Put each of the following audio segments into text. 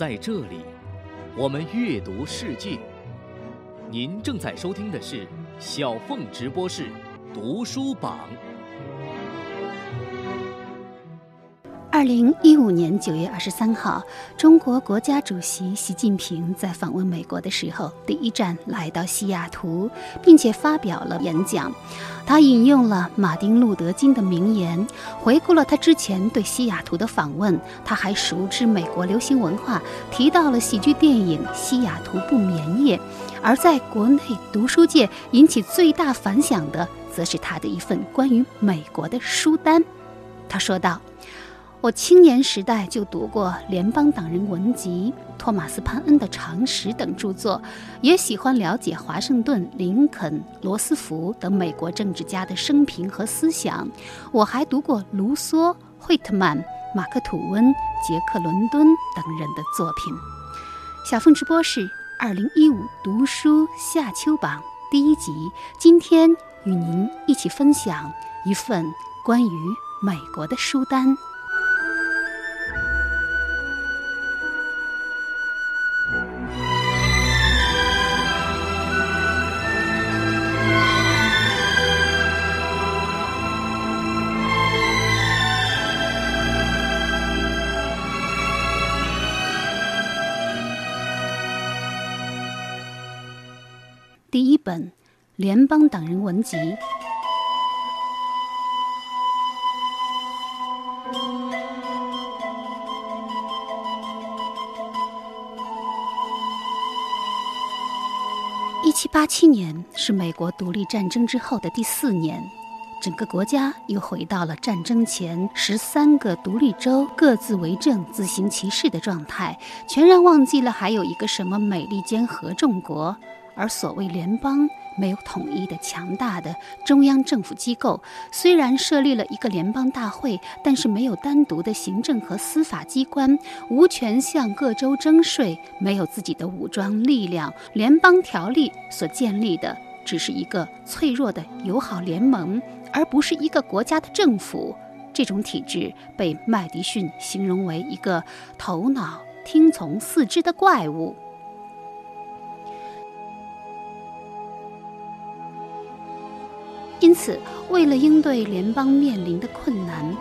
在这里，我们阅读世界。您正在收听的是小凤直播室读书榜。二零一五年九月二十三号，中国国家主席习近平在访问美国的时候，第一站来到西雅图，并且发表了演讲。他引用了马丁·路德·金的名言，回顾了他之前对西雅图的访问。他还熟知美国流行文化，提到了喜剧电影《西雅图不眠夜》。而在国内读书界引起最大反响的，则是他的一份关于美国的书单。他说道。我青年时代就读过《联邦党人文集》、托马斯·潘恩的《常识》等著作，也喜欢了解华盛顿、林肯、罗斯福等美国政治家的生平和思想。我还读过卢梭、惠特曼、马克·吐温、杰克·伦敦等人的作品。小凤直播室二零一五读书夏秋榜第一集，今天与您一起分享一份关于美国的书单。第一本《联邦党人文集》。一七八七年是美国独立战争之后的第四年，整个国家又回到了战争前十三个独立州各自为政、自行其事的状态，全然忘记了还有一个什么美利坚合众国。而所谓联邦，没有统一的强大的中央政府机构，虽然设立了一个联邦大会，但是没有单独的行政和司法机关，无权向各州征税，没有自己的武装力量。联邦条例所建立的只是一个脆弱的友好联盟，而不是一个国家的政府。这种体制被麦迪逊形容为一个头脑听从四肢的怪物。因此，为了应对联邦面临的困难，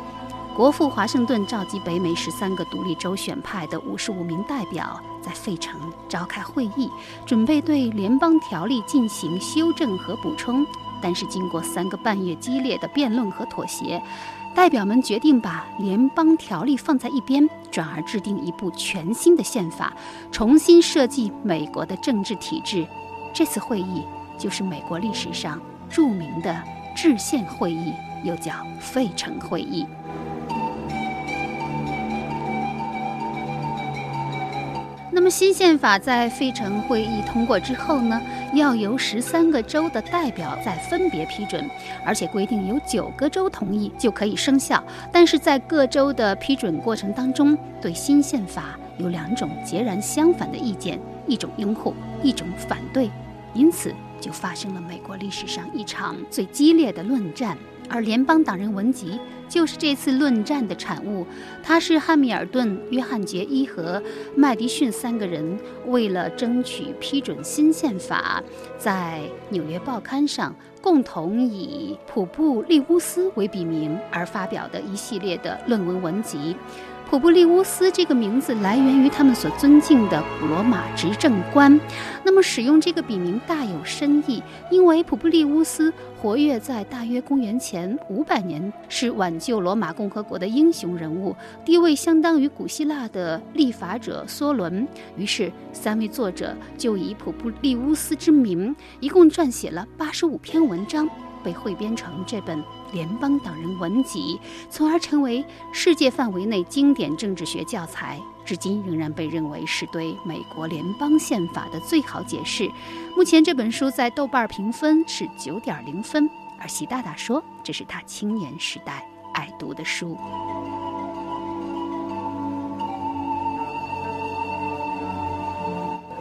国父华盛顿召集北美十三个独立州选派的五十五名代表，在费城召开会议，准备对联邦条例进行修正和补充。但是，经过三个半月激烈的辩论和妥协，代表们决定把联邦条例放在一边，转而制定一部全新的宪法，重新设计美国的政治体制。这次会议就是美国历史上。著名的制宪会议又叫费城会议。那么新宪法在费城会议通过之后呢，要由十三个州的代表再分别批准，而且规定有九个州同意就可以生效。但是在各州的批准过程当中，对新宪法有两种截然相反的意见，一种拥护，一种反对，因此。就发生了美国历史上一场最激烈的论战，而联邦党人文集就是这次论战的产物。它是汉密尔顿、约翰杰伊和麦迪逊三个人为了争取批准新宪法，在纽约报刊上共同以普布利乌斯为笔名而发表的一系列的论文文集。普布利乌斯这个名字来源于他们所尊敬的古罗马执政官。那么，使用这个笔名大有深意，因为普布利乌斯活跃在大约公元前五百年，是挽救罗马共和国的英雄人物，地位相当于古希腊的立法者梭伦。于是，三位作者就以普布利乌斯之名，一共撰写了八十五篇文章。被汇编成这本《联邦党人文集》，从而成为世界范围内经典政治学教材，至今仍然被认为是对美国联邦宪法的最好解释。目前这本书在豆瓣评分是九点零分，而习大大说这是他青年时代爱读的书。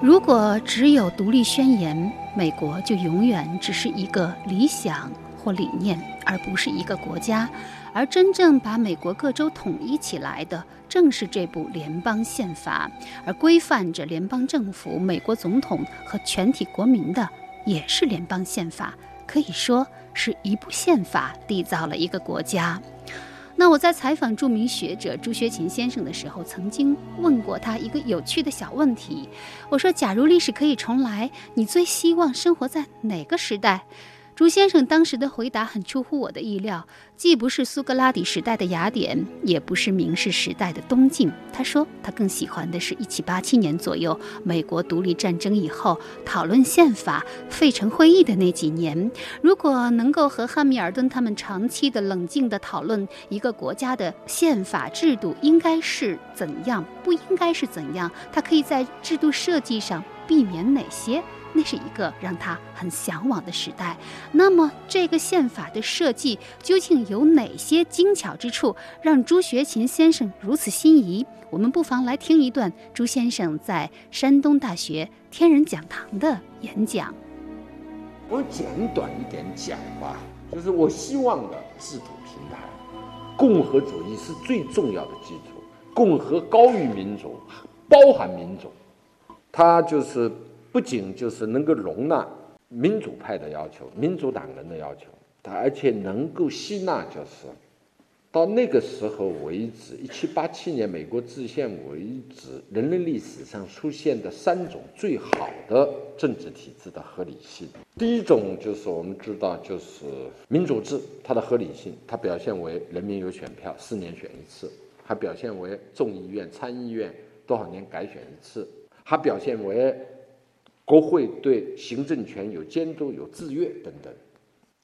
如果只有独立宣言，美国就永远只是一个理想。或理念，而不是一个国家。而真正把美国各州统一起来的，正是这部联邦宪法，而规范着联邦政府、美国总统和全体国民的，也是联邦宪法。可以说是一部宪法缔造了一个国家。那我在采访著名学者朱学勤先生的时候，曾经问过他一个有趣的小问题。我说：“假如历史可以重来，你最希望生活在哪个时代？”朱先生当时的回答很出乎我的意料，既不是苏格拉底时代的雅典，也不是明治时代的东晋。他说他更喜欢的是一七八七年左右美国独立战争以后讨论宪法、费城会议的那几年。如果能够和汉密尔顿他们长期的冷静的讨论一个国家的宪法制度应该是怎样，不应该是怎样，他可以在制度设计上避免哪些？那是一个让他很向往的时代。那么，这个宪法的设计究竟有哪些精巧之处，让朱学勤先生如此心仪？我们不妨来听一段朱先生在山东大学天人讲堂的演讲。我简短一点讲吧，就是我希望的制度平台，共和主义是最重要的基础。共和高于民主，包含民主，它就是。不仅就是能够容纳民主派的要求、民主党人的要求，它而且能够吸纳，就是到那个时候为止，一七八七年美国制宪为止，人类历史上出现的三种最好的政治体制的合理性。第一种就是我们知道，就是民主制，它的合理性，它表现为人民有选票，四年选一次；还表现为众议院、参议院多少年改选一次；还表现为。国会对行政权有监督、有制约等等，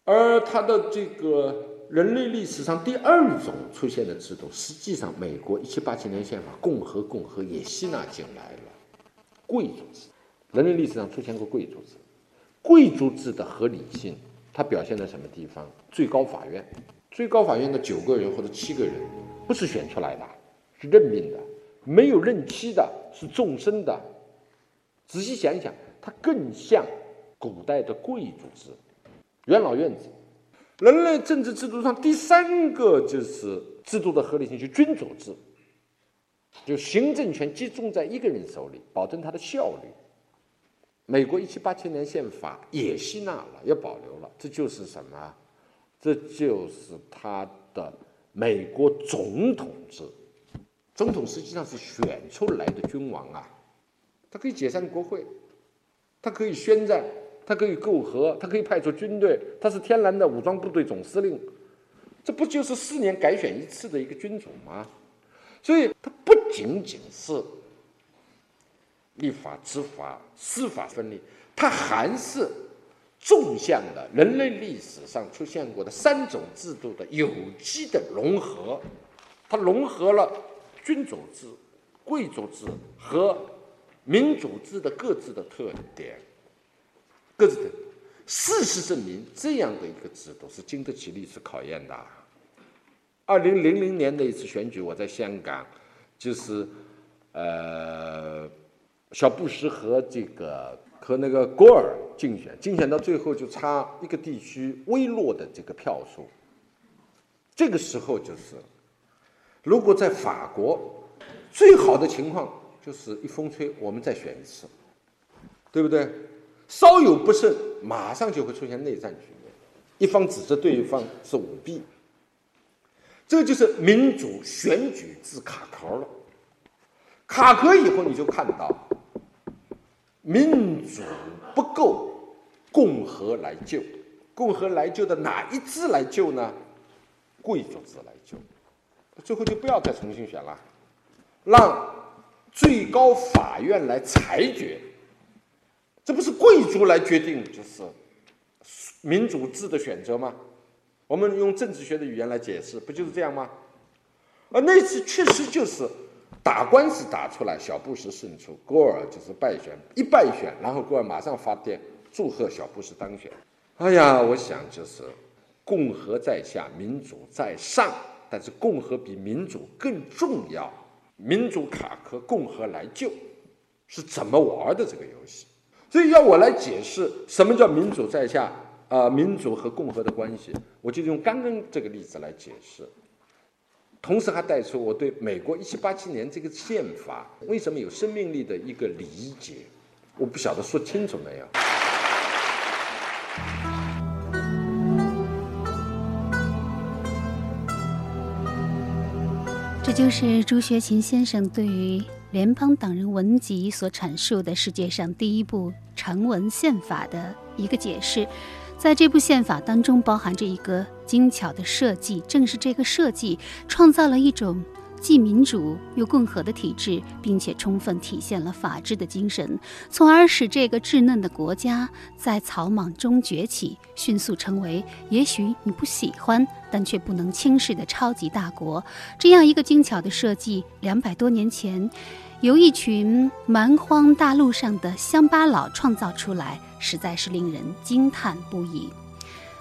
而它的这个人类历史上第二种出现的制度，实际上美国一七八七年宪法共和共和也吸纳进来了贵族制。人类历史上出现过贵族制，贵族制的合理性，它表现在什么地方？最高法院，最高法院的九个人或者七个人，不是选出来的，是任命的，没有任期的，是终身的。仔细想想。它更像古代的贵族制、元老院制。人类政治制度上第三个就是制度的合理性，就君主制，就行政权集中在一个人手里，保证它的效率。美国一七八七年宪法也吸纳了，也保留了，这就是什么？这就是它的美国总统制。总统实际上是选出来的君王啊，他可以解散国会。他可以宣战，他可以媾和，他可以派出军队，他是天然的武装部队总司令，这不就是四年改选一次的一个君主吗？所以，他不仅仅是立法、执法、司法分立，他还是纵向的人类历史上出现过的三种制度的有机的融合，它融合了君主制、贵族制和。民主制的各自的特点，各自的事实证明，这样的一个制度是经得起历史考验的。二零零零年的一次选举，我在香港，就是呃，小布什和这个和那个戈尔竞选，竞选到最后就差一个地区微弱的这个票数。这个时候就是，如果在法国，最好的情况。就是一风吹，我们再选一次，对不对？稍有不慎，马上就会出现内战局面，一方指责对方是舞弊，这就是民主选举制卡壳了。卡壳以后，你就看到民主不够，共和来救，共和来救的哪一支来救呢？贵族制来救，最后就不要再重新选了，让。最高法院来裁决，这不是贵族来决定，就是民主制的选择吗？我们用政治学的语言来解释，不就是这样吗？而那次确实就是打官司打出来，小布什胜出，戈尔就是败选，一败选，然后戈尔马上发电祝贺小布什当选。哎呀，我想就是共和在下，民主在上，但是共和比民主更重要。民主卡壳，共和来救，是怎么玩的这个游戏？所以要我来解释什么叫民主在下，呃民主和共和的关系，我就用刚刚这个例子来解释。同时还带出我对美国一七八七年这个宪法为什么有生命力的一个理解。我不晓得说清楚没有。这就是朱学勤先生对于联邦党人文集所阐述的世界上第一部成文宪法的一个解释。在这部宪法当中，包含着一个精巧的设计，正是这个设计创造了一种。既民主又共和的体制，并且充分体现了法治的精神，从而使这个稚嫩的国家在草莽中崛起，迅速成为也许你不喜欢但却不能轻视的超级大国。这样一个精巧的设计，两百多年前，由一群蛮荒大陆上的乡巴佬创造出来，实在是令人惊叹不已。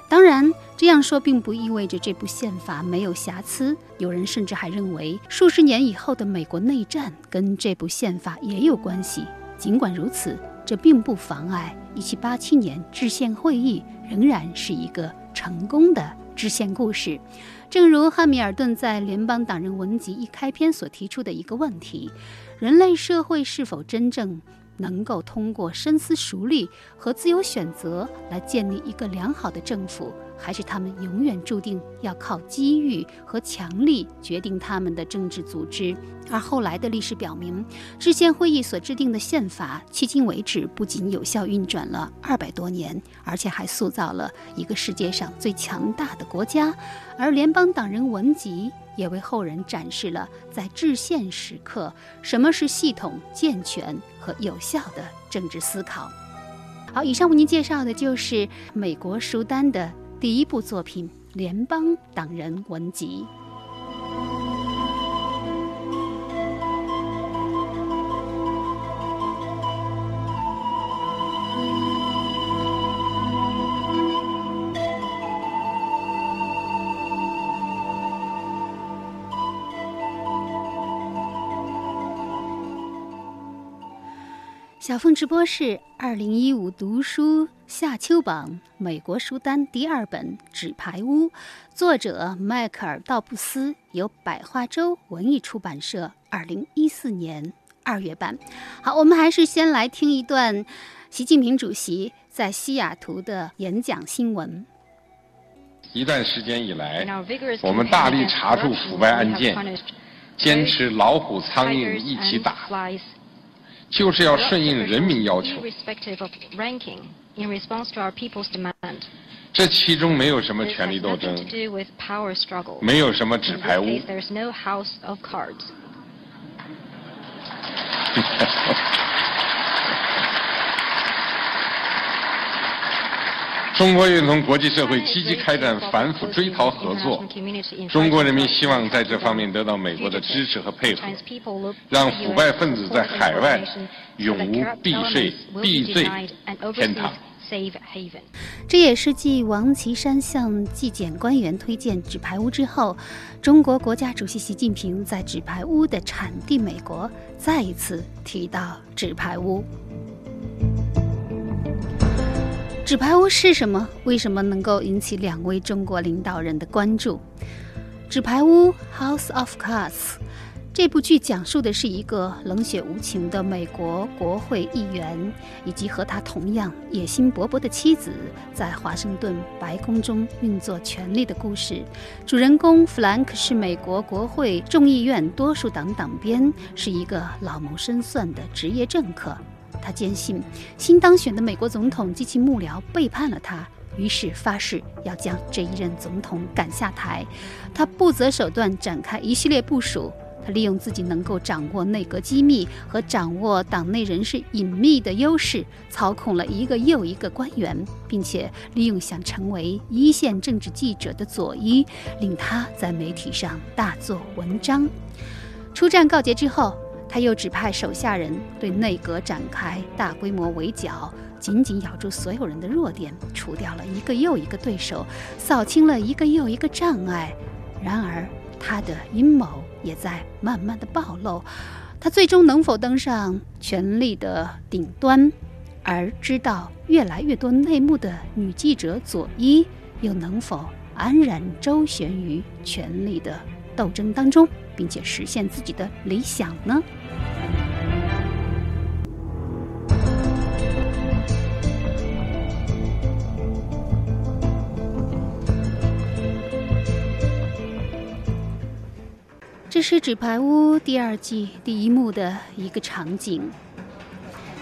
当然，这样说并不意味着这部宪法没有瑕疵。有人甚至还认为，数十年以后的美国内战跟这部宪法也有关系。尽管如此，这并不妨碍1787年制宪会议仍然是一个成功的制宪故事。正如汉密尔顿在《联邦党人文集》一开篇所提出的一个问题：人类社会是否真正？能够通过深思熟虑和自由选择来建立一个良好的政府，还是他们永远注定要靠机遇和强力决定他们的政治组织？而后来的历史表明，制宪会议所制定的宪法，迄今为止不仅有效运转了二百多年，而且还塑造了一个世界上最强大的国家。而联邦党人文集。也为后人展示了在制宪时刻什么是系统、健全和有效的政治思考。好，以上为您介绍的就是美国书单的第一部作品《联邦党人文集》。小凤直播室二零一五读书夏秋榜美国书单第二本《纸牌屋》，作者迈克尔·道布斯，由百花洲文艺出版社二零一四年二月版。好，我们还是先来听一段习近平主席在西雅图的演讲新闻。一段时间以来，我们大力查处腐败案件，坚持老虎苍蝇一起打。就是要顺应人民要求。这其中没有什么权力斗争，没有什么纸牌屋。中国愿同国际社会积极开展反腐追逃合作。中国人民希望在这方面得到美国的支持和配合，让腐败分子在海外永无避税避罪天堂。这也是继王岐山向纪检官员推荐纸牌屋之后，中国国家主席习近平在纸牌屋的产地美国再一次提到纸牌屋。纸牌屋是什么？为什么能够引起两位中国领导人的关注？纸牌屋 （House of Cards） 这部剧讲述的是一个冷血无情的美国国会议员以及和他同样野心勃勃的妻子在华盛顿白宫中运作权力的故事。主人公弗兰克是美国国会众议院多数党党鞭，是一个老谋深算的职业政客。他坚信新当选的美国总统及其幕僚背叛了他，于是发誓要将这一任总统赶下台。他不择手段展开一系列部署。他利用自己能够掌握内阁机密和掌握党内人士隐秘的优势，操控了一个又一个官员，并且利用想成为一线政治记者的左伊，令他在媒体上大做文章。出战告捷之后。他又指派手下人对内阁展开大规模围剿，紧紧咬住所有人的弱点，除掉了一个又一个对手，扫清了一个又一个障碍。然而，他的阴谋也在慢慢的暴露。他最终能否登上权力的顶端，而知道越来越多内幕的女记者佐伊，又能否安然周旋于权力的斗争当中，并且实现自己的理想呢？这是《纸牌屋》第二季第一幕的一个场景。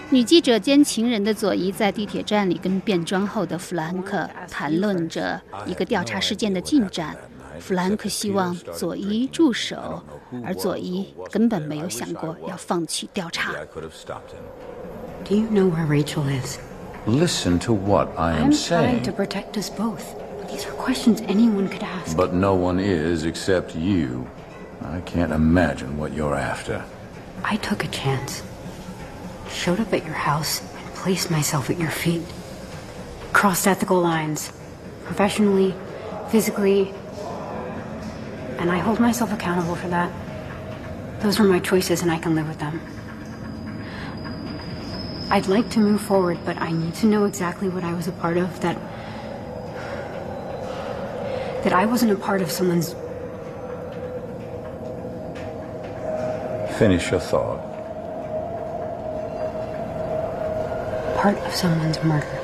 女记者兼情人的佐伊在地铁站里跟变装后的弗兰克谈论着一个调查事件的进展。弗兰克希望佐伊住手，而佐伊根本没有想过要放弃调查。Do you know where Rachel is? Listen to what I am I'm trying saying. to protect us both. These are questions anyone could ask. But no one is except you. I can't imagine what you're after. I took a chance. Showed up at your house and placed myself at your feet. Crossed ethical lines. Professionally, physically. and I hold myself accountable for that. Those were my choices and I can live with them. I'd like to move forward, but I need to know exactly what I was a part of that. that I wasn't a part of someone's Finish your thought. part of someone's murder.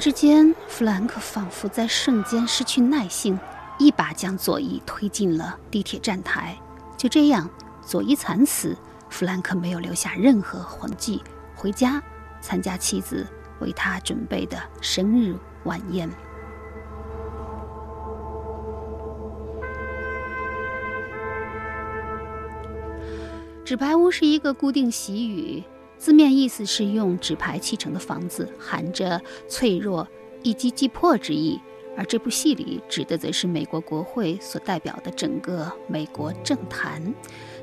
之间，弗兰克仿佛在瞬间失去耐性，一把将佐伊推进了地铁站台。就这样，佐伊惨死，弗兰克没有留下任何痕迹，回家参加妻子为他准备的生日晚宴。纸牌屋是一个固定习语，字面意思是用纸牌砌成的房子，含着脆弱、一击即破之意。而这部戏里指的则是美国国会所代表的整个美国政坛，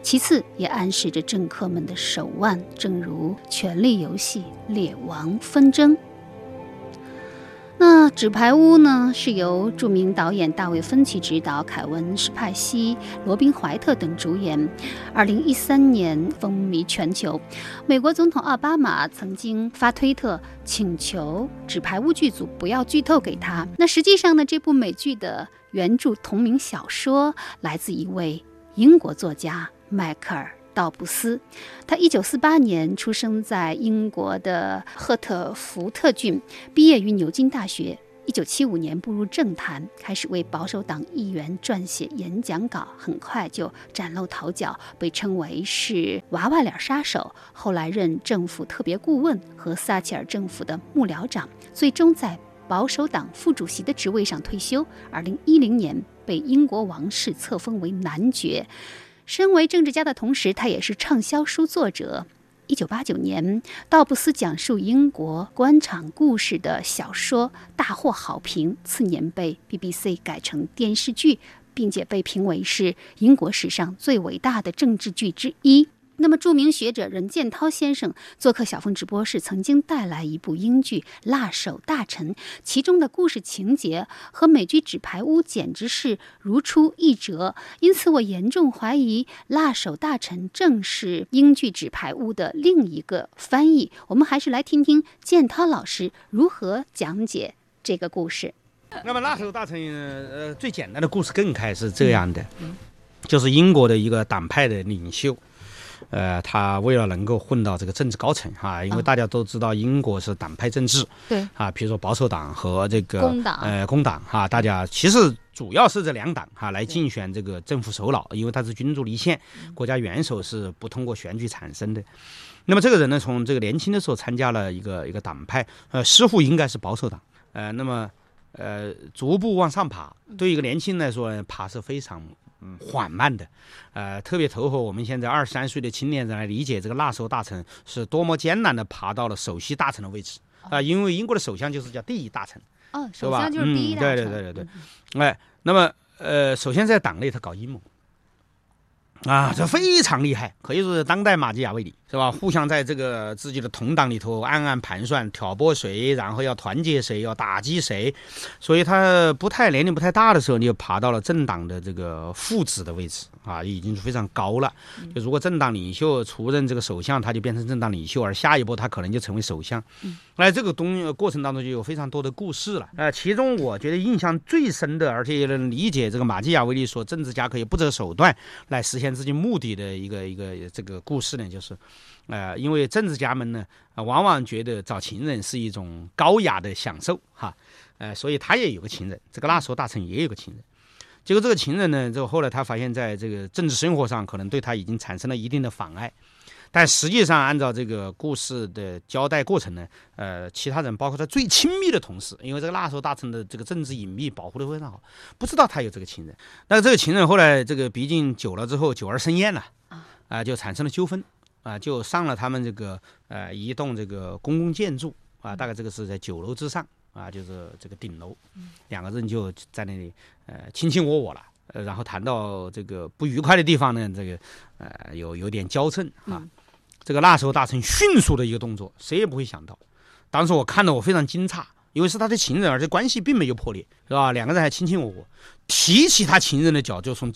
其次也暗示着政客们的手腕，正如《权力游戏》《列王纷争》。那《纸牌屋》呢，是由著名导演大卫·芬奇执导，凯文·史派西、罗宾·怀特等主演。二零一三年风靡全球，美国总统奥巴马曾经发推特请求《纸牌屋》剧组不要剧透给他。那实际上呢，这部美剧的原著同名小说来自一位英国作家迈克尔。道布斯，他一九四八年出生在英国的赫特福特郡，毕业于牛津大学。一九七五年步入政坛，开始为保守党议员撰写演讲稿，很快就崭露头角，被称为是“娃娃脸杀手”。后来任政府特别顾问和撒切尔政府的幕僚长，最终在保守党副主席的职位上退休。二零一零年被英国王室册封为男爵。身为政治家的同时，他也是畅销书作者。一九八九年，道布斯讲述英国官场故事的小说大获好评，次年被 BBC 改成电视剧，并且被评为是英国史上最伟大的政治剧之一。那么，著名学者任建涛先生做客小凤直播室，曾经带来一部英剧《辣手大臣》，其中的故事情节和美剧《纸牌屋》简直是如出一辙。因此，我严重怀疑《辣手大臣》正是英剧《纸牌屋》的另一个翻译。我们还是来听听建涛老师如何讲解这个故事。那么，《辣手大臣》呃，最简单的故事梗概是这样的，就是英国的一个党派的领袖。呃，他为了能够混到这个政治高层哈，因为大家都知道英国是党派政治，对。啊，比如说保守党和这个工党。呃工党哈，大家其实主要是这两党哈来竞选这个政府首脑，因为他是君主立宪，国家元首是不通过选举产生的。那么这个人呢，从这个年轻的时候参加了一个一个党派，呃，似乎应该是保守党，呃，那么呃逐步往上爬，对一个年轻人来说呢，爬是非常。嗯，缓慢的，呃，特别投合我们现在二十三岁的青年人来理解这个那时候大臣是多么艰难的爬到了首席大臣的位置啊、因为英国的首相就是叫第一大臣，哦，首相就是第一大臣。对对对对，哎，那么呃，首先在党内他搞阴谋，啊，这非常厉害，可以说是当代马基雅维里，是吧？互相在这个自己的同党里头暗暗盘算，挑拨谁，然后要团结谁，要打击谁。所以他不太年龄不太大的时候，你就爬到了政党的这个副职的位置啊，已经是非常高了。就如果政党领袖出任这个首相，他就变成政党领袖，而下一步他可能就成为首相。那这个东过程当中就有非常多的故事了。呃，其中我觉得印象最深的，而且也能理解这个马基雅维利说政治家可以不择手段来实现自己目的的一个一个这个故事呢，就是，呃，因为政治家们呢，往往觉得找情人是一种高雅的享受，哈，呃，所以他也有个情人，这个纳索大臣也有个情人，结果这个情人呢，就后来他发现在这个政治生活上可能对他已经产生了一定的妨碍。但实际上，按照这个故事的交代过程呢，呃，其他人包括他最亲密的同事，因为这个那时候大臣的这个政治隐秘保护的非常好，不知道他有这个情人。那这个情人后来这个毕竟久了之后，久而生厌了，啊，就产生了纠纷，啊，就上了他们这个呃一栋这个公共建筑，啊，大概这个是在九楼之上，啊，就是这个顶楼，两个人就在那里呃卿卿我我了。呃，然后谈到这个不愉快的地方呢，这个呃有有点交衬啊。这个那时候大臣迅速的一个动作，谁也不会想到。当时我看的我非常惊诧，因为是他的情人，而且关系并没有破裂，是吧？两个人还卿卿我我，提起他情人的脚就从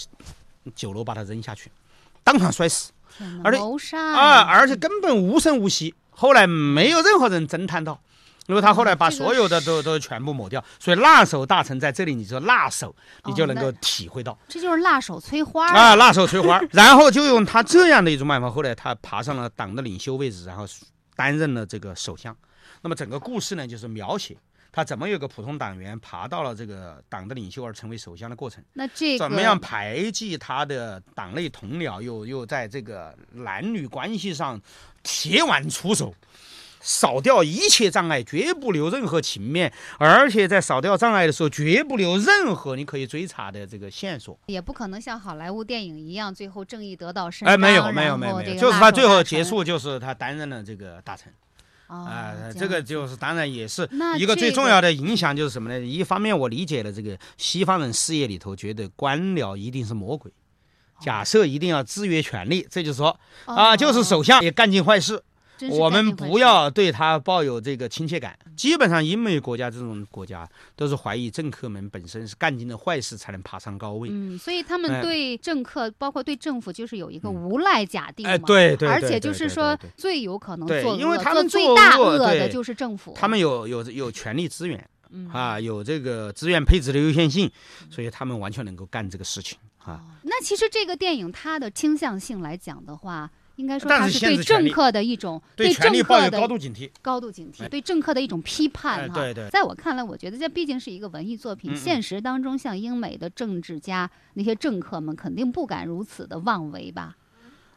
九楼把他扔下去，当场摔死，而且谋杀啊，而且根本无声无息。后来没有任何人侦探到。因为他后来把所有的都都全部抹掉，所以辣手大臣在这里，你说辣手，你就能够体会到，这就是辣手摧花啊，辣手摧花。然后就用他这样的一种办法，后来他爬上了党的领袖位置，然后担任了这个首相。那么整个故事呢，就是描写他怎么有个普通党员爬到了这个党的领袖而成为首相的过程。那这怎么样排挤他的党内同僚，又又在这个男女关系上铁腕出手。扫掉一切障碍，绝不留任何情面，而且在扫掉障碍的时候，绝不留任何你可以追查的这个线索。也不可能像好莱坞电影一样，最后正义得到伸张。哎，没有，没有，没有，没有，就是他最后结束，就是他担任了这个大臣。啊，这个就是当然也是一个最重要的影响，就是什么呢？一方面我理解了这个西方人视野里头觉得官僚一定是魔鬼，假设一定要制约权力，这就是说啊，就是首相也干尽坏事。我们不要对他抱有这个亲切感。基本上，英美国家这种国家都是怀疑政客们本身是干尽了坏事才能爬上高位。嗯，所以他们对政客，包括对政府，就是有一个无赖假定嘛。哎，对对。而且就是说，最有可能做恶，因为他们最大恶的就是政府。他们有有有权力资源，啊，有这个资源配置的优先性，所以他们完全能够干这个事情啊。那其实这个电影它的倾向性来讲的话。应该说，他是对政客的一种对政客的高度警惕，高度警惕，对政客的一种批判哈。对对，在我看来，我觉得这毕竟是一个文艺作品。现实当中，像英美的政治家那些政客们，肯定不敢如此的妄为吧？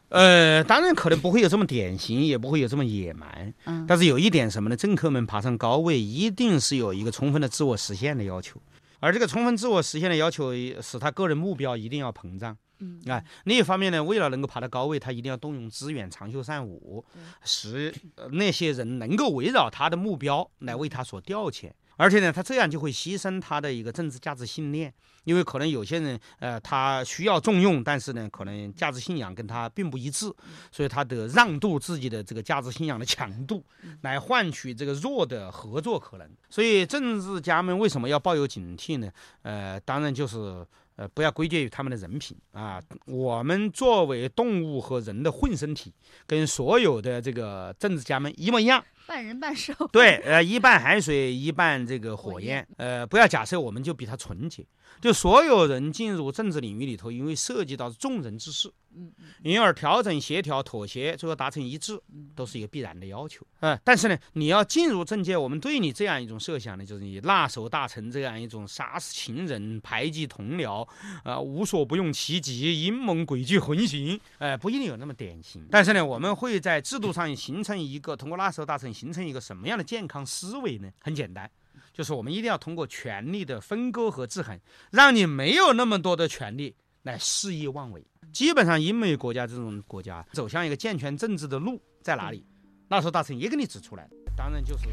呃，当然可能不会有这么典型，也不会有这么野蛮。嗯。但是有一点什么呢？政客们爬上高位，一定是有一个充分的自我实现的要求，而这个充分自我实现的要求，使他个人目标一定要膨胀。嗯，啊，另一方面呢，为了能够爬到高位，他一定要动用资源，长袖善舞，使那些人能够围绕他的目标来为他所调遣。而且呢，他这样就会牺牲他的一个政治价值信念，因为可能有些人，呃，他需要重用，但是呢，可能价值信仰跟他并不一致，所以他得让渡自己的这个价值信仰的强度，来换取这个弱的合作可能。所以政治家们为什么要抱有警惕呢？呃，当然就是。呃，不要归结于他们的人品啊！我们作为动物和人的混身体，跟所有的这个政治家们一模一样。半人半兽，对，呃，一半海水，一半这个火焰，呃，不要假设我们就比他纯洁，就所有人进入政治领域里头，因为涉及到众人之事，嗯，因而调整、协调、妥协，最后达成一致，都是一个必然的要求，呃，但是呢，你要进入政界，我们对你这样一种设想呢，就是你辣手大臣这样一种杀死情人、排挤同僚，啊，无所不用其极、阴谋诡计横行，呃，不一定有那么典型，但是呢，我们会在制度上形成一个通过辣手大臣。形成一个什么样的健康思维呢？很简单，就是我们一定要通过权力的分割和制衡，让你没有那么多的权利来肆意妄为。基本上，英美国家这种国家走向一个健全政治的路在哪里？那时候大臣也给你指出来当然就是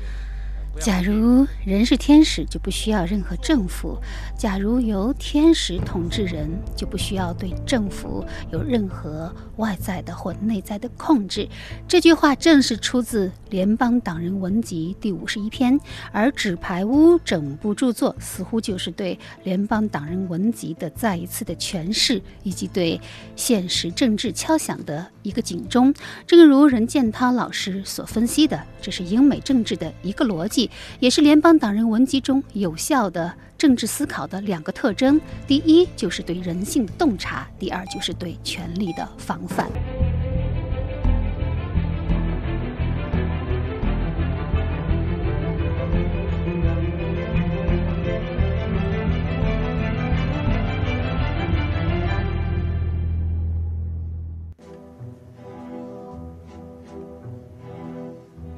假如人是天使，就不需要任何政府；假如由天使统治人，就不需要对政府有任何外在的或内在的控制。这句话正是出自《联邦党人文集》第五十一篇，而《纸牌屋》整部著作似乎就是对《联邦党人文集》的再一次的诠释，以及对现实政治敲响的一个警钟。正如任建涛老师所分析的，这是英美政治的一个逻辑。也是联邦党人文集中有效的政治思考的两个特征：第一，就是对人性的洞察；第二，就是对权力的防范。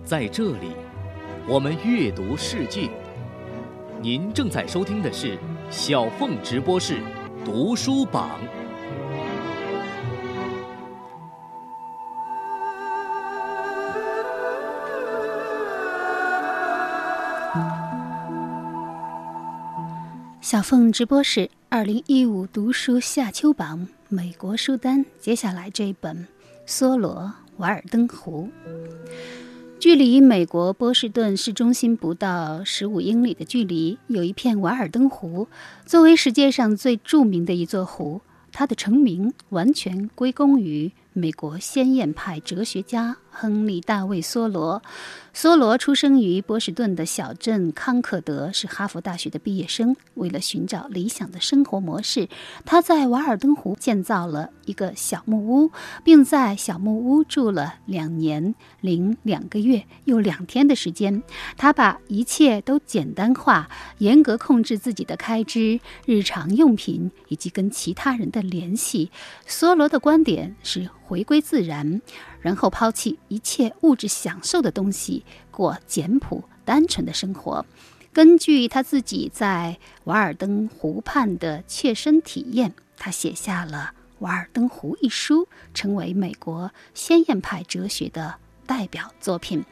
在这里。我们阅读世界，您正在收听的是小凤直播室读书榜。小凤直播室二零一五读书夏秋榜美国书单，接下来这一本《梭罗瓦尔登湖》。距离美国波士顿市中心不到十五英里的距离，有一片瓦尔登湖。作为世界上最著名的一座湖，它的成名完全归功于美国先验派哲学家亨利·大卫·梭罗。梭罗出生于波士顿的小镇康克德，是哈佛大学的毕业生。为了寻找理想的生活模式，他在瓦尔登湖建造了一个小木屋，并在小木屋住了两年零两个月又两天的时间。他把一切都简单化，严格控制自己的开支、日常用品以及跟其他人的联系。梭罗的观点是回归自然。然后抛弃一切物质享受的东西，过简朴单纯的生活。根据他自己在瓦尔登湖畔的切身体验，他写下了《瓦尔登湖》一书，成为美国先验派哲学的代表作品。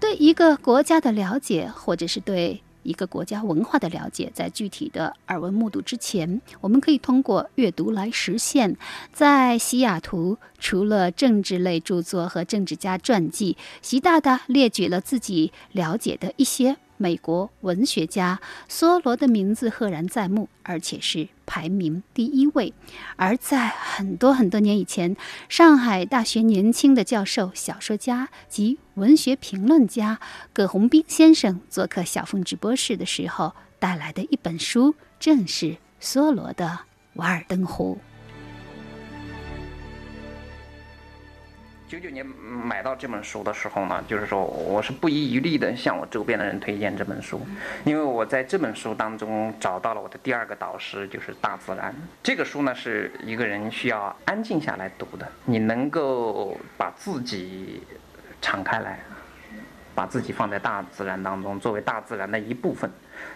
对一个国家的了解，或者是对。一个国家文化的了解，在具体的耳闻目睹之前，我们可以通过阅读来实现。在西雅图，除了政治类著作和政治家传记，习大大列举了自己了解的一些。美国文学家梭罗的名字赫然在目，而且是排名第一位。而在很多很多年以前，上海大学年轻的教授、小说家及文学评论家葛洪斌先生做客小凤直播室的时候，带来的一本书，正是梭罗的《瓦尔登湖》。九九年买到这本书的时候呢，就是说我是不遗余力的向我周边的人推荐这本书，因为我在这本书当中找到了我的第二个导师，就是大自然。这个书呢是一个人需要安静下来读的，你能够把自己敞开来，把自己放在大自然当中，作为大自然的一部分。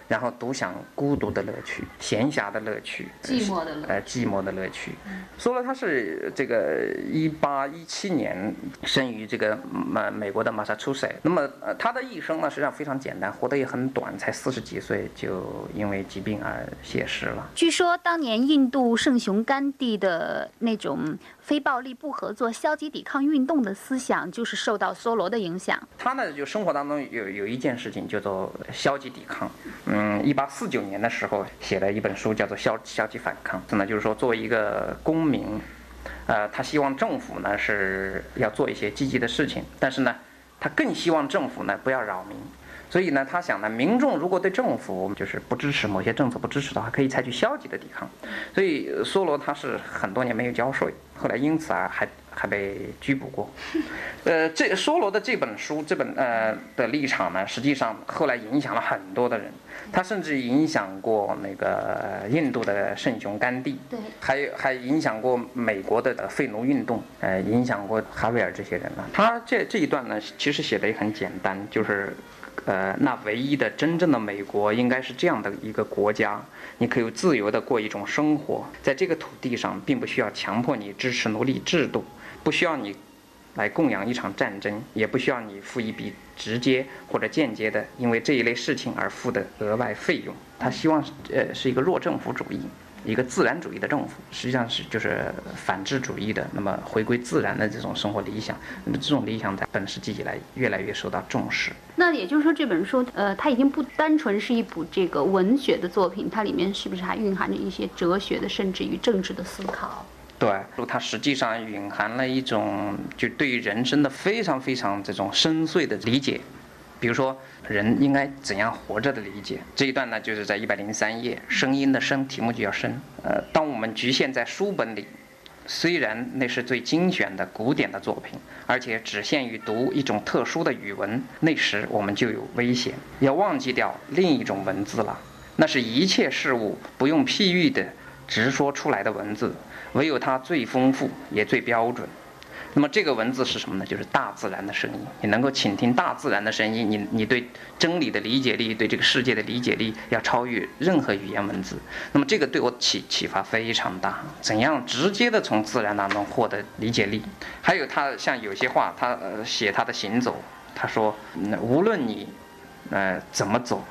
然后独享孤独的乐趣、闲暇的乐趣、寂寞的乐呃寂寞的乐趣。说了他是这个一八一七年生于这个美美国的马萨诸塞，那么呃他的一生呢实际上非常简单，活得也很短，才四十几岁就因为疾病而谢世了。据说当年印度圣雄甘地的那种。非暴力不合作、消极抵抗运动的思想，就是受到梭罗的影响。他呢，就生活当中有有一件事情叫做消极抵抗。嗯，一八四九年的时候写了一本书，叫做《消消极反抗》。那，就是说作为一个公民，呃，他希望政府呢是要做一些积极的事情，但是呢，他更希望政府呢不要扰民。所以呢，他想呢，民众如果对政府就是不支持某些政策不支持的话，可以采取消极的抵抗。所以梭罗他是很多年没有交税，后来因此啊还还被拘捕过。呃，这梭罗的这本书这本呃的立场呢，实际上后来影响了很多的人，他甚至影响过那个印度的圣雄甘地，对，还有还影响过美国的废奴运动，呃，影响过哈维尔这些人呢。他这这一段呢，其实写的也很简单，就是。呃，那唯一的真正的美国应该是这样的一个国家，你可以自由的过一种生活，在这个土地上，并不需要强迫你支持奴隶制度，不需要你来供养一场战争，也不需要你付一笔直接或者间接的因为这一类事情而付的额外费用。他希望呃是一个弱政府主义。一个自然主义的政府，实际上是就是反智主义的，那么回归自然的这种生活理想，那么这种理想在本世纪以来越来越受到重视。那也就是说，这本书，呃，它已经不单纯是一部这个文学的作品，它里面是不是还蕴含着一些哲学的，甚至于政治的思考？对，它实际上蕴含了一种就对于人生的非常非常这种深邃的理解。比如说，人应该怎样活着的理解这一段呢？就是在一百零三页，声音的声题目就叫声。呃，当我们局限在书本里，虽然那是最精选的古典的作品，而且只限于读一种特殊的语文，那时我们就有危险，要忘记掉另一种文字了。那是一切事物不用譬喻的直说出来的文字，唯有它最丰富也最标准。那么这个文字是什么呢？就是大自然的声音。你能够倾听大自然的声音，你你对真理的理解力，对这个世界的理解力，要超越任何语言文字。那么这个对我启启发非常大。怎样直接的从自然当中获得理解力？还有他像有些话，他写他的行走，他说，无论你呃怎么走，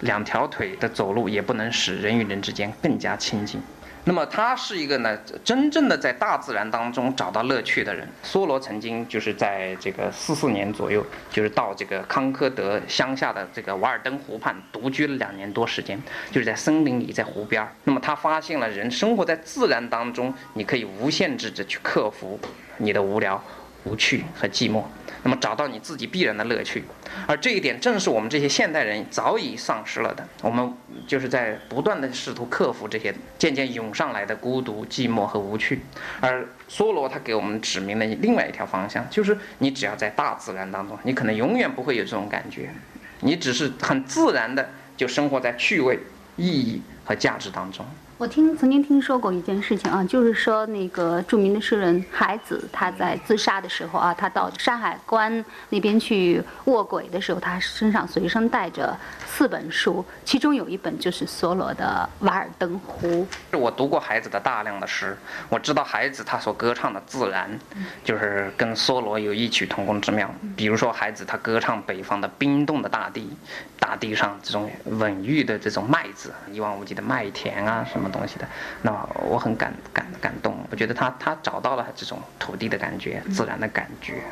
两条腿的走路也不能使人与人之间更加亲近。那么他是一个呢，真正的在大自然当中找到乐趣的人。梭罗曾经就是在这个四四年左右，就是到这个康科德乡下的这个瓦尔登湖畔独居了两年多时间，就是在森林里，在湖边。那么他发现了人生活在自然当中，你可以无限制的去克服你的无聊、无趣和寂寞。那么找到你自己必然的乐趣，而这一点正是我们这些现代人早已丧失了的。我们就是在不断的试图克服这些渐渐涌上来的孤独、寂寞和无趣。而梭罗他给我们指明了另外一条方向，就是你只要在大自然当中，你可能永远不会有这种感觉，你只是很自然的就生活在趣味、意义和价值当中。我听曾经听说过一件事情啊，就是说那个著名的诗人海子，他在自杀的时候啊，他到山海关那边去卧轨的时候，他身上随身带着四本书，其中有一本就是梭罗的《瓦尔登湖》。我读过孩子的大量的诗，我知道孩子他所歌唱的自然，就是跟梭罗有异曲同工之妙。比如说孩子他歌唱北方的冰冻的大地，大地上这种稳郁的这种麦子，一望无际的麦田啊什么。东西的，那我很感感感动。我觉得他他找到了这种土地的感觉，自然的感觉。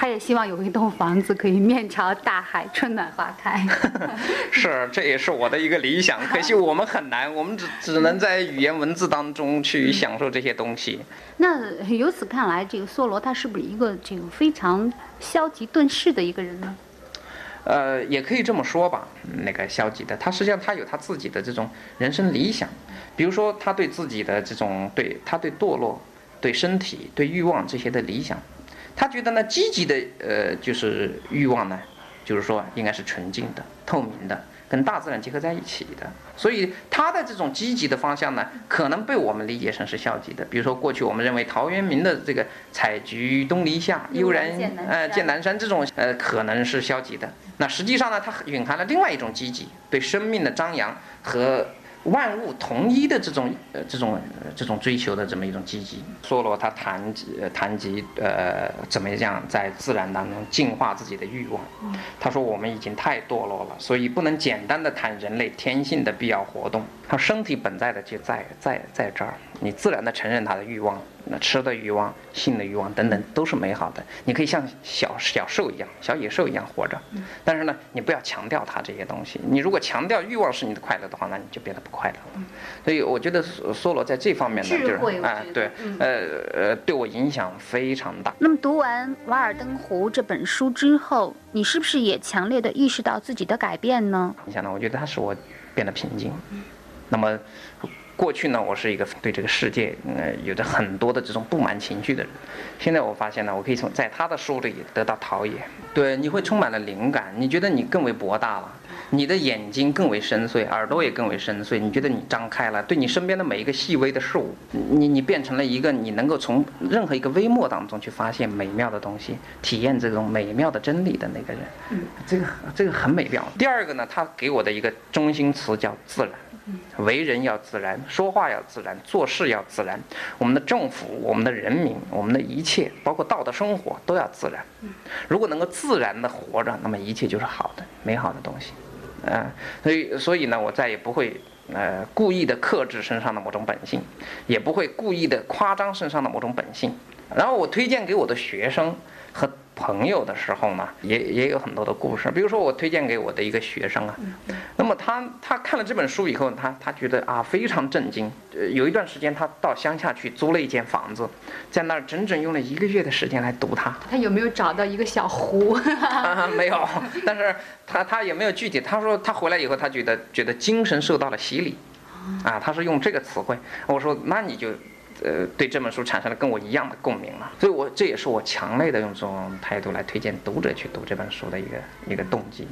他也希望有一栋房子可以面朝大海，春暖花开。是，这也是我的一个理想。可惜我们很难，我们只只能在语言文字当中去享受这些东西。那由此看来，这个梭罗他是不是一个这个非常消极遁世的一个人呢？呃，也可以这么说吧。那个消极的，他实际上他有他自己的这种人生理想，比如说他对自己的这种对他对堕落、对身体、对欲望这些的理想，他觉得呢，积极的呃就是欲望呢，就是说应该是纯净的、透明的。跟大自然结合在一起的，所以他的这种积极的方向呢，可能被我们理解成是消极的。比如说，过去我们认为陶渊明的这个“采菊东篱下，悠然呃见南山”这种呃可能是消极的。那实际上呢，它蕴含了另外一种积极，对生命的张扬和。万物同一的这种呃这种这种追求的这么一种积极，梭罗他谈及谈及呃怎么样在自然当中净化自己的欲望。他说我们已经太堕落了，所以不能简单的谈人类天性的必要活动。他身体本在的就在在在这儿，你自然的承认他的欲望。那吃的欲望、性的欲望等等都是美好的，你可以像小小兽一样、小野兽一样活着。但是呢，你不要强调他这些东西。你如果强调欲望是你的快乐的话，那你就变得不快乐了。所以我觉得梭罗在这方面呢，就是啊，对，呃呃，对我影响非常大。那么读完《瓦尔登湖》这本书之后，你是不是也强烈的意识到自己的改变呢？你想呢？我觉得它使我变得平静。那么。过去呢，我是一个对这个世界，呃，有着很多的这种不满情绪的人。现在我发现呢，我可以从在他的书里得到陶冶。对，你会充满了灵感，你觉得你更为博大了，你的眼睛更为深邃，耳朵也更为深邃。你觉得你张开了，对你身边的每一个细微的事物，你你变成了一个你能够从任何一个微末当中去发现美妙的东西，体验这种美妙的真理的那个人。嗯，这个这个很美妙。第二个呢，他给我的一个中心词叫自然。为人要自然，说话要自然，做事要自然。我们的政府、我们的人民、我们的一切，包括道德生活，都要自然。如果能够自然的活着，那么一切就是好的、美好的东西。嗯，所以，所以呢，我再也不会呃故意的克制身上的某种本性，也不会故意的夸张身上的某种本性。然后，我推荐给我的学生和。朋友的时候呢，也也有很多的故事。比如说，我推荐给我的一个学生啊，那么他他看了这本书以后，他他觉得啊非常震惊。呃，有一段时间他到乡下去租了一间房子，在那儿整整用了一个月的时间来读它。他有没有找到一个小湖？没有，但是他他也没有具体。他说他回来以后，他觉得觉得精神受到了洗礼，啊，他是用这个词汇。我说那你就。呃，对这本书产生了跟我一样的共鸣了，所以我这也是我强烈的用这种态度来推荐读者去读这本书的一个一个动机。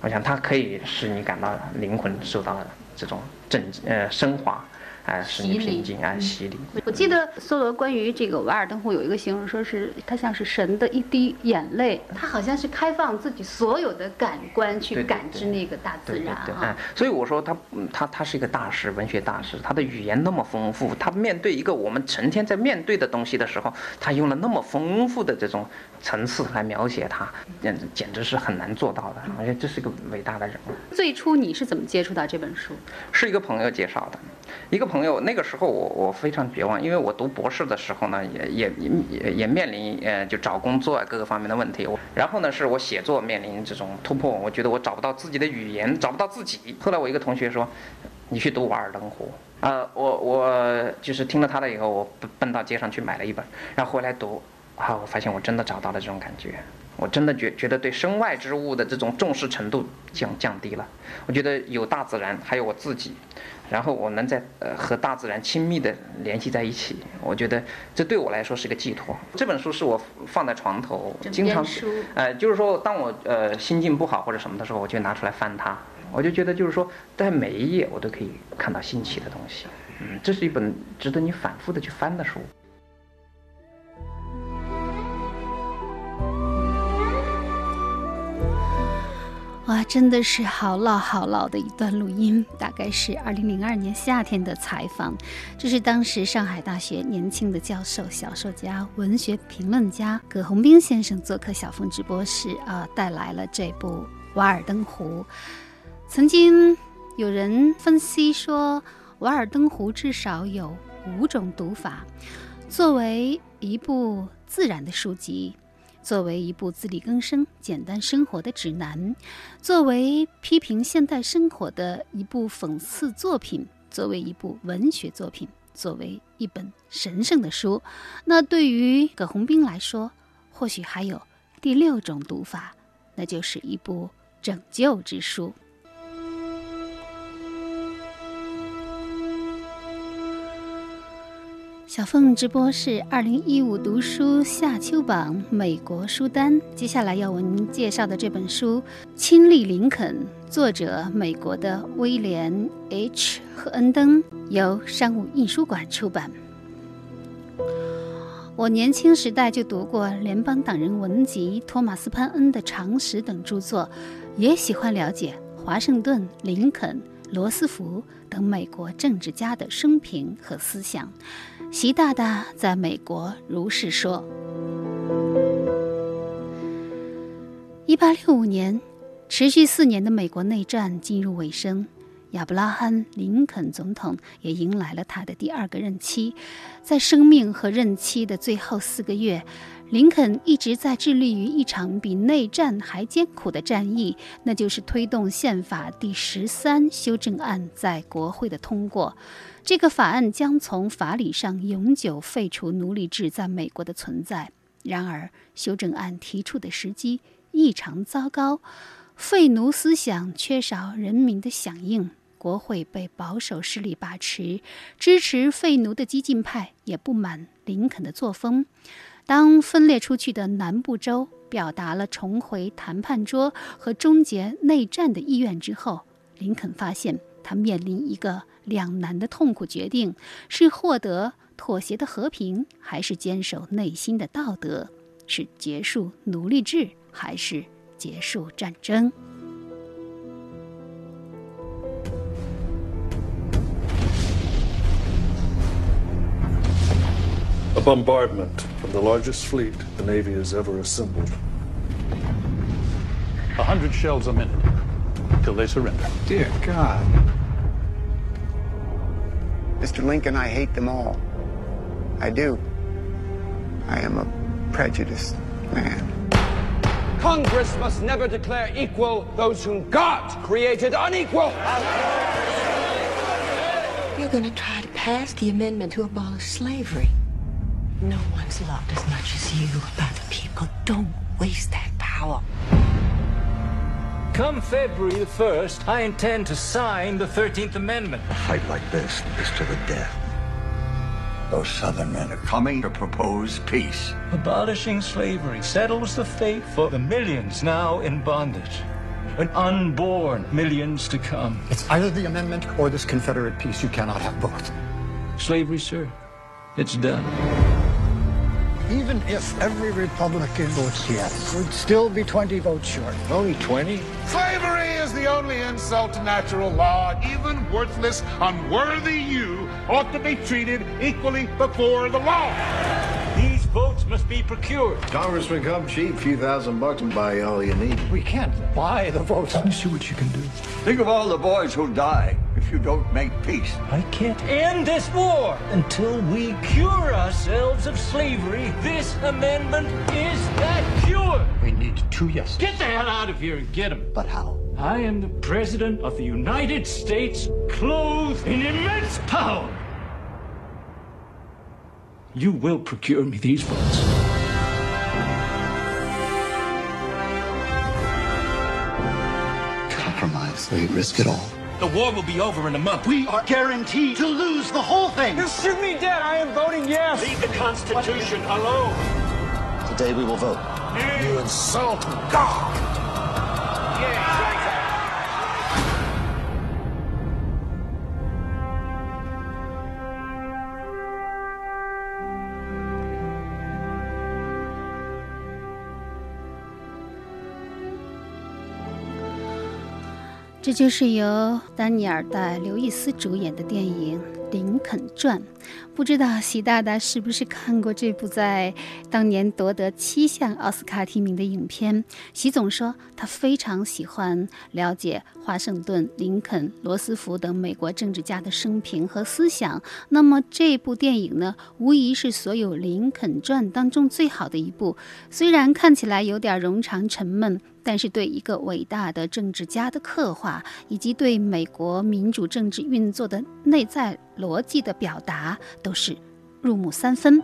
我想它可以使你感到灵魂受到了这种震呃升华。哎，使你平静啊，洗礼。我记得梭罗关于这个瓦尔登湖有一个形容，说是他像是神的一滴眼泪，他好像是开放自己所有的感官去感知那个大自然啊。所以我说他，他他是一个大师，文学大师，他的语言那么丰富，他面对一个我们成天在面对的东西的时候，他用了那么丰富的这种层次来描写它，简直简直是很难做到的。我觉得这是一个伟大的人物。最初你是怎么接触到这本书？是一个朋友介绍的。一个朋友，那个时候我我非常绝望，因为我读博士的时候呢，也也也也面临呃就找工作啊各个方面的问题。然后呢，是我写作面临这种突破，我觉得我找不到自己的语言，找不到自己。后来我一个同学说，你去读《瓦尔登湖》啊，我我就是听了他的以后，我奔到街上去买了一本，然后回来读，啊，我发现我真的找到了这种感觉。我真的觉觉得对身外之物的这种重视程度降降低了。我觉得有大自然，还有我自己，然后我能在呃和大自然亲密的联系在一起。我觉得这对我来说是个寄托。这本书是我放在床头，经常呃，就是说当我呃心境不好或者什么的时候，我就拿出来翻它。我就觉得就是说，在每一页我都可以看到新奇的东西。嗯，这是一本值得你反复的去翻的书。哇，真的是好老好老的一段录音，大概是二零零二年夏天的采访。这是当时上海大学年轻的教授、小说家、文学评论家葛洪兵先生做客小峰直播室啊，带来了这部《瓦尔登湖》。曾经有人分析说，《瓦尔登湖》至少有五种读法。作为一部自然的书籍。作为一部自力更生、简单生活的指南，作为批评现代生活的一部讽刺作品，作为一部文学作品，作为一本神圣的书，那对于葛洪斌来说，或许还有第六种读法，那就是一部拯救之书。小凤直播是二零一五读书夏秋榜美国书单。接下来要为您介绍的这本书《亲历林肯》，作者美国的威廉 ·H. 和恩登，由商务印书馆出版。我年轻时代就读过联邦党人文集、托马斯·潘恩的《常识》等著作，也喜欢了解华盛顿、林肯、罗斯福等美国政治家的生平和思想。习大大在美国如是说：“一八六五年，持续四年的美国内战进入尾声，亚伯拉罕·林肯总统也迎来了他的第二个任期。在生命和任期的最后四个月，林肯一直在致力于一场比内战还艰苦的战役，那就是推动宪法第十三修正案在国会的通过。”这个法案将从法理上永久废除奴隶制在美国的存在。然而，修正案提出的时机异常糟糕，废奴思想缺少人民的响应，国会被保守势力把持，支持废奴的激进派也不满林肯的作风。当分裂出去的南部州表达了重回谈判桌和终结内战的意愿之后，林肯发现他面临一个两难的痛苦决定：是获得妥协的和平，还是坚守内心的道德？是结束奴隶制，还是结束战争？A bombardment from the largest fleet the Navy has ever assembled. A hundred shells a minute till they surrender. Dear God. Mr. Lincoln, I hate them all. I do. I am a prejudiced man. Congress must never declare equal those whom God created unequal. You're going to try to pass the amendment to abolish slavery. No one's loved as much as you by the people. Don't waste that power. Come February the 1st, I intend to sign the 13th Amendment. A fight like this is to the death. Those Southern men are coming to propose peace. Abolishing slavery settles the fate for the millions now in bondage. And unborn millions to come. It's either the amendment or this Confederate peace. You cannot have both. Slavery, sir. It's done. Even if every Republican votes yes, we'd still be 20 votes short. Only 20? Slavery is the only insult to natural law. Even worthless, unworthy you ought to be treated equally before the law. These votes must be procured. Congressman, come cheap, few thousand bucks and buy all you need. We can't buy the votes. Let me see what you can do. Think of all the boys who'll die if you don't make peace. I can't end this war until we cure ourselves of slavery. This amendment is that cure. We need two yeses. Get the hell out of here and get them. But how? I am the President of the United States, clothed in immense power. You will procure me these votes. Compromise. We risk it all. The war will be over in a month. We are guaranteed to lose the whole thing. You shoot me dead. I am voting yes. Leave the Constitution alone. Today we will vote. You insult God. 这就是由丹尼尔·戴·刘易斯主演的电影《林肯传》。不知道习大大是不是看过这部在当年夺得七项奥斯卡提名的影片？习总说他非常喜欢了解华盛顿、林肯、罗斯福等美国政治家的生平和思想。那么这部电影呢，无疑是所有《林肯传》当中最好的一部。虽然看起来有点冗长沉闷。但是对一个伟大的政治家的刻画，以及对美国民主政治运作的内在逻辑的表达，都是入木三分。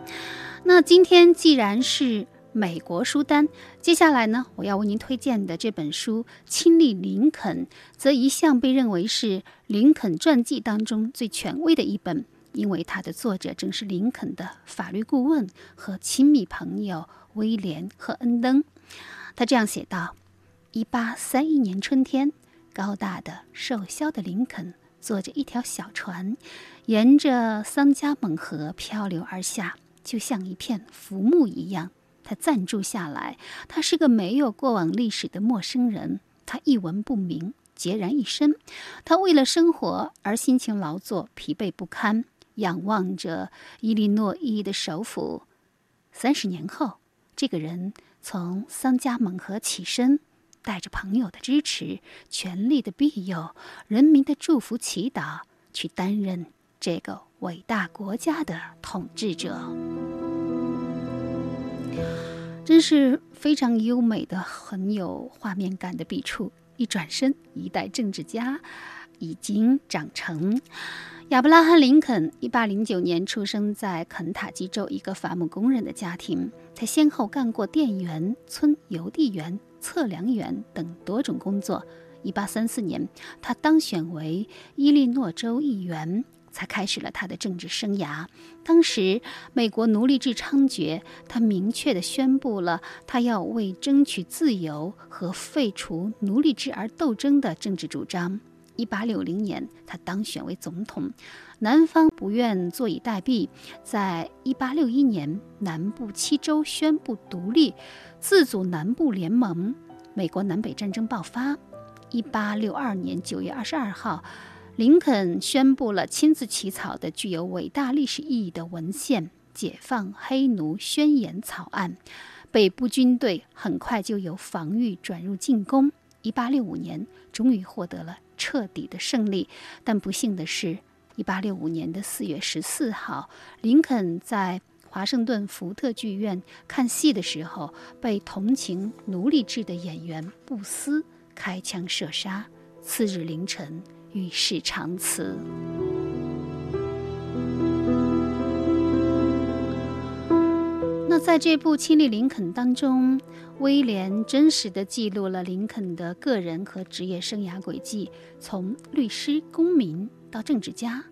那今天既然是美国书单，接下来呢，我要为您推荐的这本书《亲历林肯》，则一向被认为是林肯传记当中最权威的一本，因为它的作者正是林肯的法律顾问和亲密朋友威廉和恩登。他这样写道。一八三一年春天，高大的、瘦削的林肯坐着一条小船，沿着桑加蒙河漂流而下，就像一片浮木一样。他暂住下来。他是个没有过往历史的陌生人，他一文不名，孑然一身。他为了生活而辛勤劳作，疲惫不堪，仰望着伊利诺伊的首府。三十年后，这个人从桑加蒙河起身。带着朋友的支持、权力的庇佑、人民的祝福祈祷，去担任这个伟大国家的统治者，真是非常优美的、很有画面感的笔触。一转身，一代政治家已经长成。亚伯拉罕·林肯，一八零九年出生在肯塔基州一个伐木工人的家庭，他先后干过店员、村邮递员。测量员等多种工作。一八三四年，他当选为伊利诺州议员，才开始了他的政治生涯。当时美国奴隶制猖獗，他明确地宣布了他要为争取自由和废除奴隶制而斗争的政治主张。一八六零年，他当选为总统。南方不愿坐以待毙，在一八六一年，南部七州宣布独立。自组南部联盟，美国南北战争爆发。一八六二年九月二十二号，林肯宣布了亲自起草的具有伟大历史意义的文献《解放黑奴宣言草案，北部军队很快就由防御转入进攻。一八六五年，终于获得了彻底的胜利。但不幸的是，一八六五年的四月十四号，林肯在华盛顿福特剧院看戏的时候，被同情奴隶制的演员布斯开枪射杀。次日凌晨，与世长辞。那在这部《亲历林肯》当中，威廉真实的记录了林肯的个人和职业生涯轨迹，从律师、公民到政治家，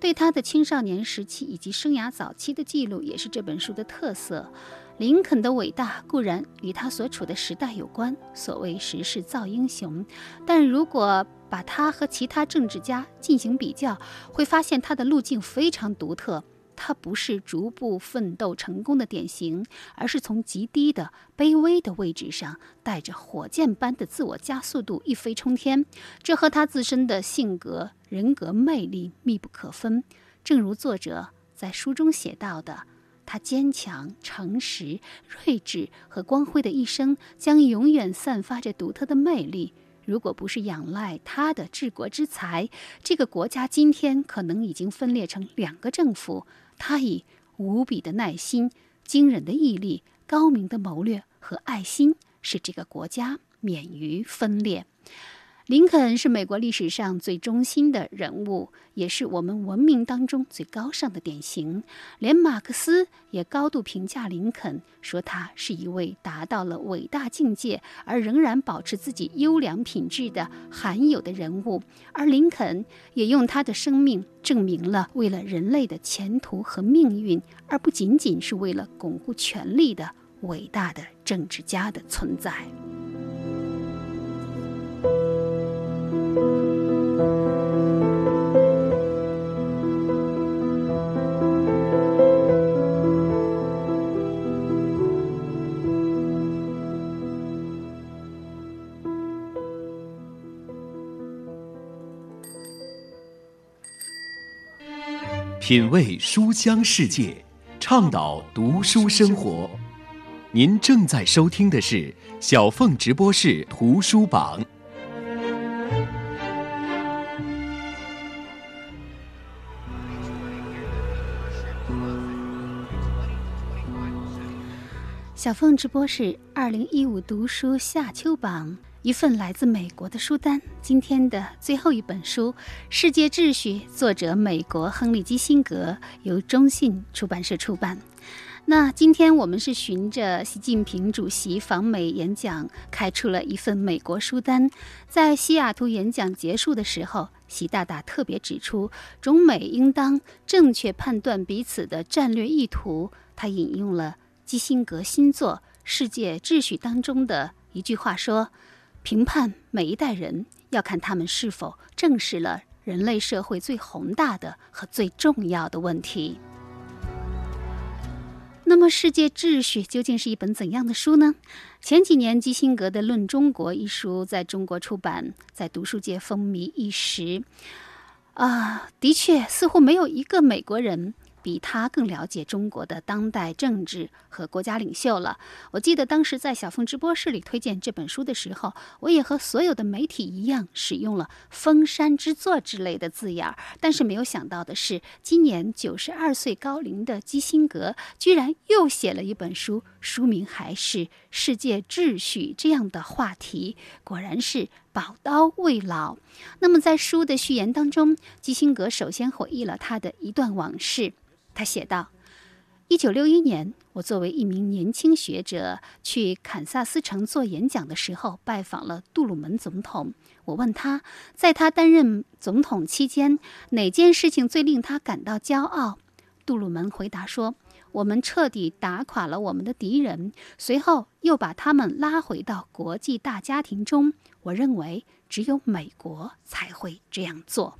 对他的青少年时期以及生涯早期的记录，也是这本书的特色。林肯的伟大固然与他所处的时代有关，所谓时势造英雄，但如果把他和其他政治家进行比较，会发现他的路径非常独特。他不是逐步奋斗成功的典型，而是从极低的、卑微的位置上，带着火箭般的自我加速度一飞冲天。这和他自身的性格、人格魅力密不可分。正如作者在书中写到的，他坚强、诚实、睿智和光辉的一生，将永远散发着独特的魅力。如果不是仰赖他的治国之才，这个国家今天可能已经分裂成两个政府。他以无比的耐心、惊人的毅力、高明的谋略和爱心，使这个国家免于分裂。林肯是美国历史上最忠心的人物，也是我们文明当中最高尚的典型。连马克思也高度评价林肯，说他是一位达到了伟大境界而仍然保持自己优良品质的罕有的人物。而林肯也用他的生命证明了，为了人类的前途和命运，而不仅仅是为了巩固权力的伟大的政治家的存在。品味书香世界，倡导读书生活。您正在收听的是小凤直播室图书榜。小凤直播室二零一五读书夏秋榜。一份来自美国的书单，今天的最后一本书《世界秩序》，作者美国亨利·基辛格，由中信出版社出版。那今天我们是循着习近平主席访美演讲，开出了一份美国书单。在西雅图演讲结束的时候，习大大特别指出，中美应当正确判断彼此的战略意图。他引用了基辛格新作《世界秩序》当中的一句话说。评判每一代人，要看他们是否正视了人类社会最宏大的和最重要的问题。那么，《世界秩序》究竟是一本怎样的书呢？前几年，基辛格的《论中国》一书在中国出版，在读书界风靡一时。啊，的确，似乎没有一个美国人。比他更了解中国的当代政治和国家领袖了。我记得当时在小凤直播室里推荐这本书的时候，我也和所有的媒体一样使用了“封山之作”之类的字眼儿。但是没有想到的是，今年九十二岁高龄的基辛格居然又写了一本书，书名还是“世界秩序”这样的话题，果然是宝刀未老。那么在书的序言当中，基辛格首先回忆了他的一段往事。他写道：“一九六一年，我作为一名年轻学者去堪萨斯城做演讲的时候，拜访了杜鲁门总统。我问他，在他担任总统期间，哪件事情最令他感到骄傲？杜鲁门回答说：‘我们彻底打垮了我们的敌人，随后又把他们拉回到国际大家庭中。我认为，只有美国才会这样做。’”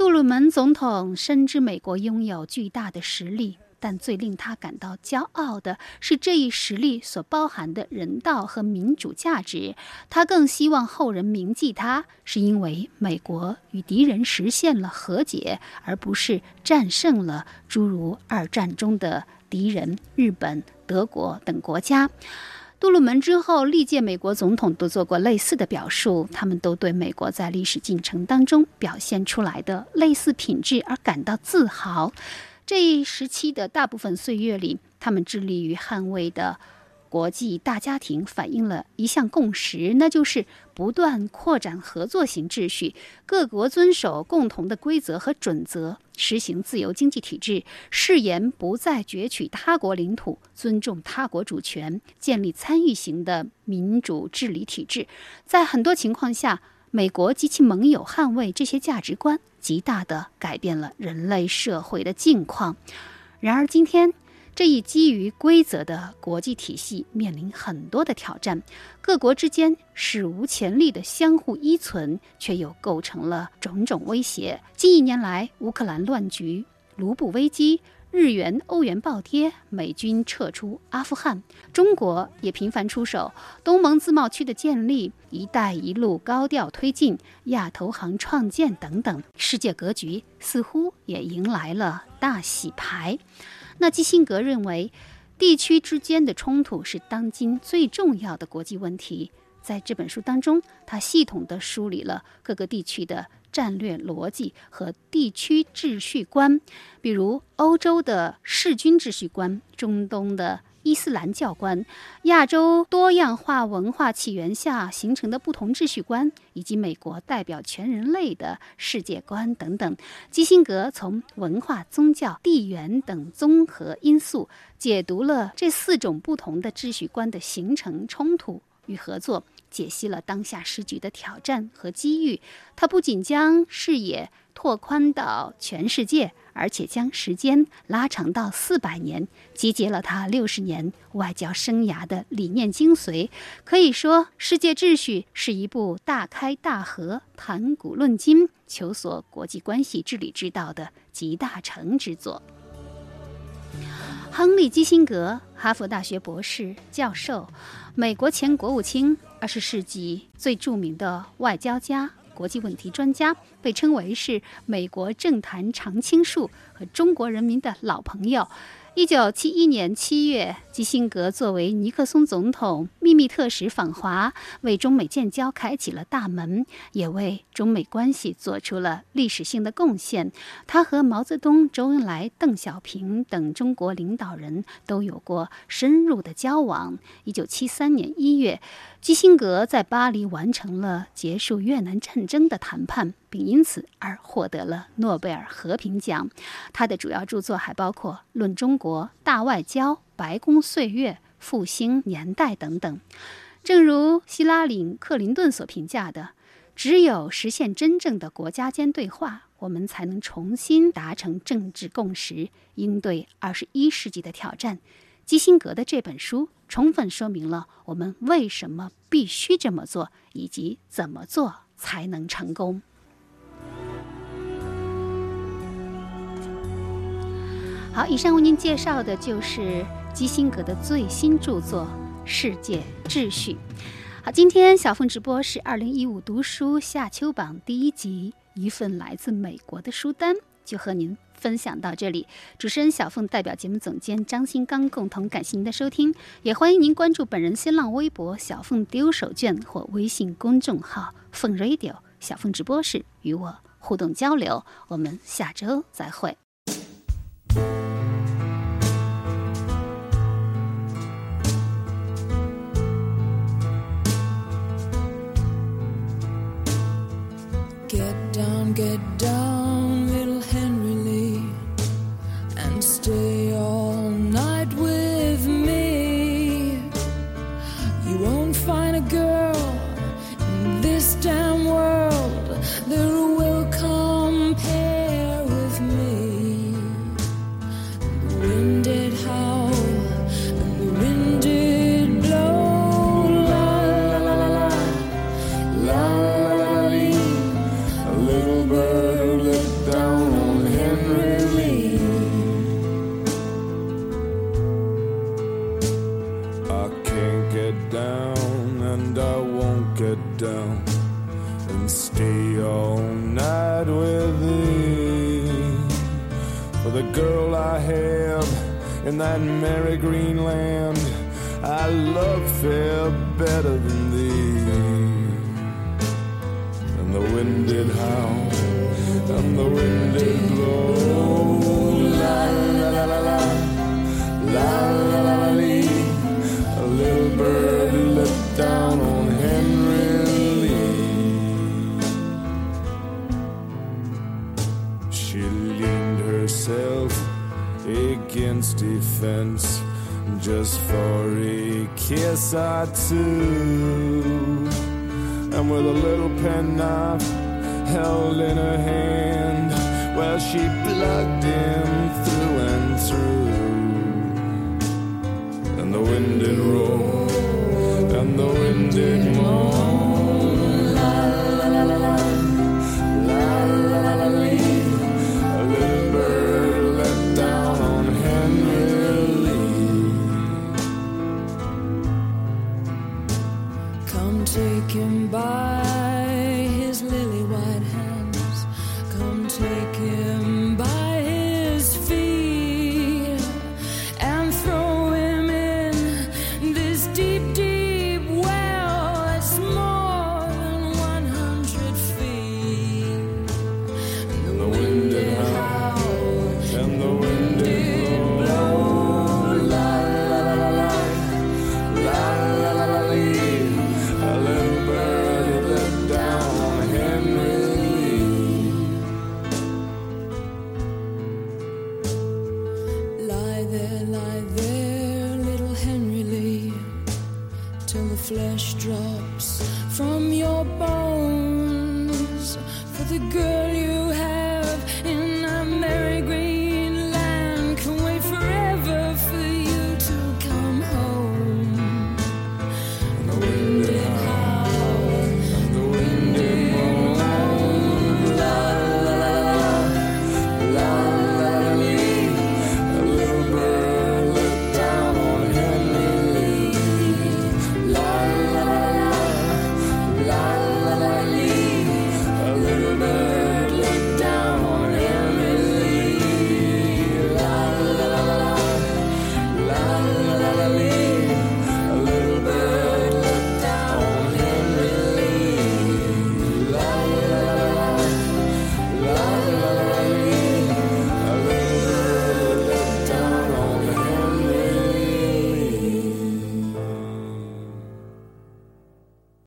杜鲁门总统深知美国拥有巨大的实力，但最令他感到骄傲的是这一实力所包含的人道和民主价值。他更希望后人铭记他，是因为美国与敌人实现了和解，而不是战胜了诸如二战中的敌人日本、德国等国家。杜鲁门之后，历届美国总统都做过类似的表述，他们都对美国在历史进程当中表现出来的类似品质而感到自豪。这一时期的大部分岁月里，他们致力于捍卫的。国际大家庭反映了一项共识，那就是不断扩展合作型秩序，各国遵守共同的规则和准则，实行自由经济体制，誓言不再攫取他国领土，尊重他国主权，建立参与型的民主治理体制。在很多情况下，美国及其盟友捍卫这些价值观，极大地改变了人类社会的境况。然而，今天。这一基于规则的国际体系面临很多的挑战，各国之间史无前例的相互依存，却又构成了种种威胁。近一年来，乌克兰乱局、卢布危机、日元、欧元暴跌、美军撤出阿富汗，中国也频繁出手，东盟自贸区的建立、“一带一路”高调推进、亚投行创建等等，世界格局似乎也迎来了大洗牌。那基辛格认为，地区之间的冲突是当今最重要的国际问题。在这本书当中，他系统地梳理了各个地区的战略逻辑和地区秩序观，比如欧洲的势均秩序观，中东的。伊斯兰教观、亚洲多样化文化起源下形成的不同秩序观，以及美国代表全人类的世界观等等，基辛格从文化、宗教、地缘等综合因素解读了这四种不同的秩序观的形成、冲突与合作，解析了当下时局的挑战和机遇。他不仅将视野拓宽到全世界。而且将时间拉长到四百年，集结了他六十年外交生涯的理念精髓。可以说，《世界秩序》是一部大开大合、谈古论今、求索国际关系治理之道的集大成之作。亨利·基辛格，哈佛大学博士、教授，美国前国务卿，二十世纪最著名的外交家。国际问题专家被称为是美国政坛常青树和中国人民的老朋友。一九七一年七月，基辛格作为尼克松总统秘密特使访华，为中美建交开启了大门，也为中美关系做出了历史性的贡献。他和毛泽东、周恩来、邓小平等中国领导人都有过深入的交往。一九七三年一月。基辛格在巴黎完成了结束越南战争的谈判，并因此而获得了诺贝尔和平奖。他的主要著作还包括《论中国》《大外交》《白宫岁月》《复兴年代》等等。正如希拉里·克林顿所评价的：“只有实现真正的国家间对话，我们才能重新达成政治共识，应对二十一世纪的挑战。”基辛格的这本书充分说明了我们为什么必须这么做，以及怎么做才能成功。好，以上为您介绍的就是基辛格的最新著作《世界秩序》。好，今天小凤直播是二零一五读书夏秋榜第一集，一份来自美国的书单，就和您。分享到这里，主持人小凤代表节目总监张新刚共同感谢您的收听，也欢迎您关注本人新浪微博小凤丢手绢或微信公众号凤 radio 小凤直播室与我互动交流。我们下周再会。Get down. I'm taken by.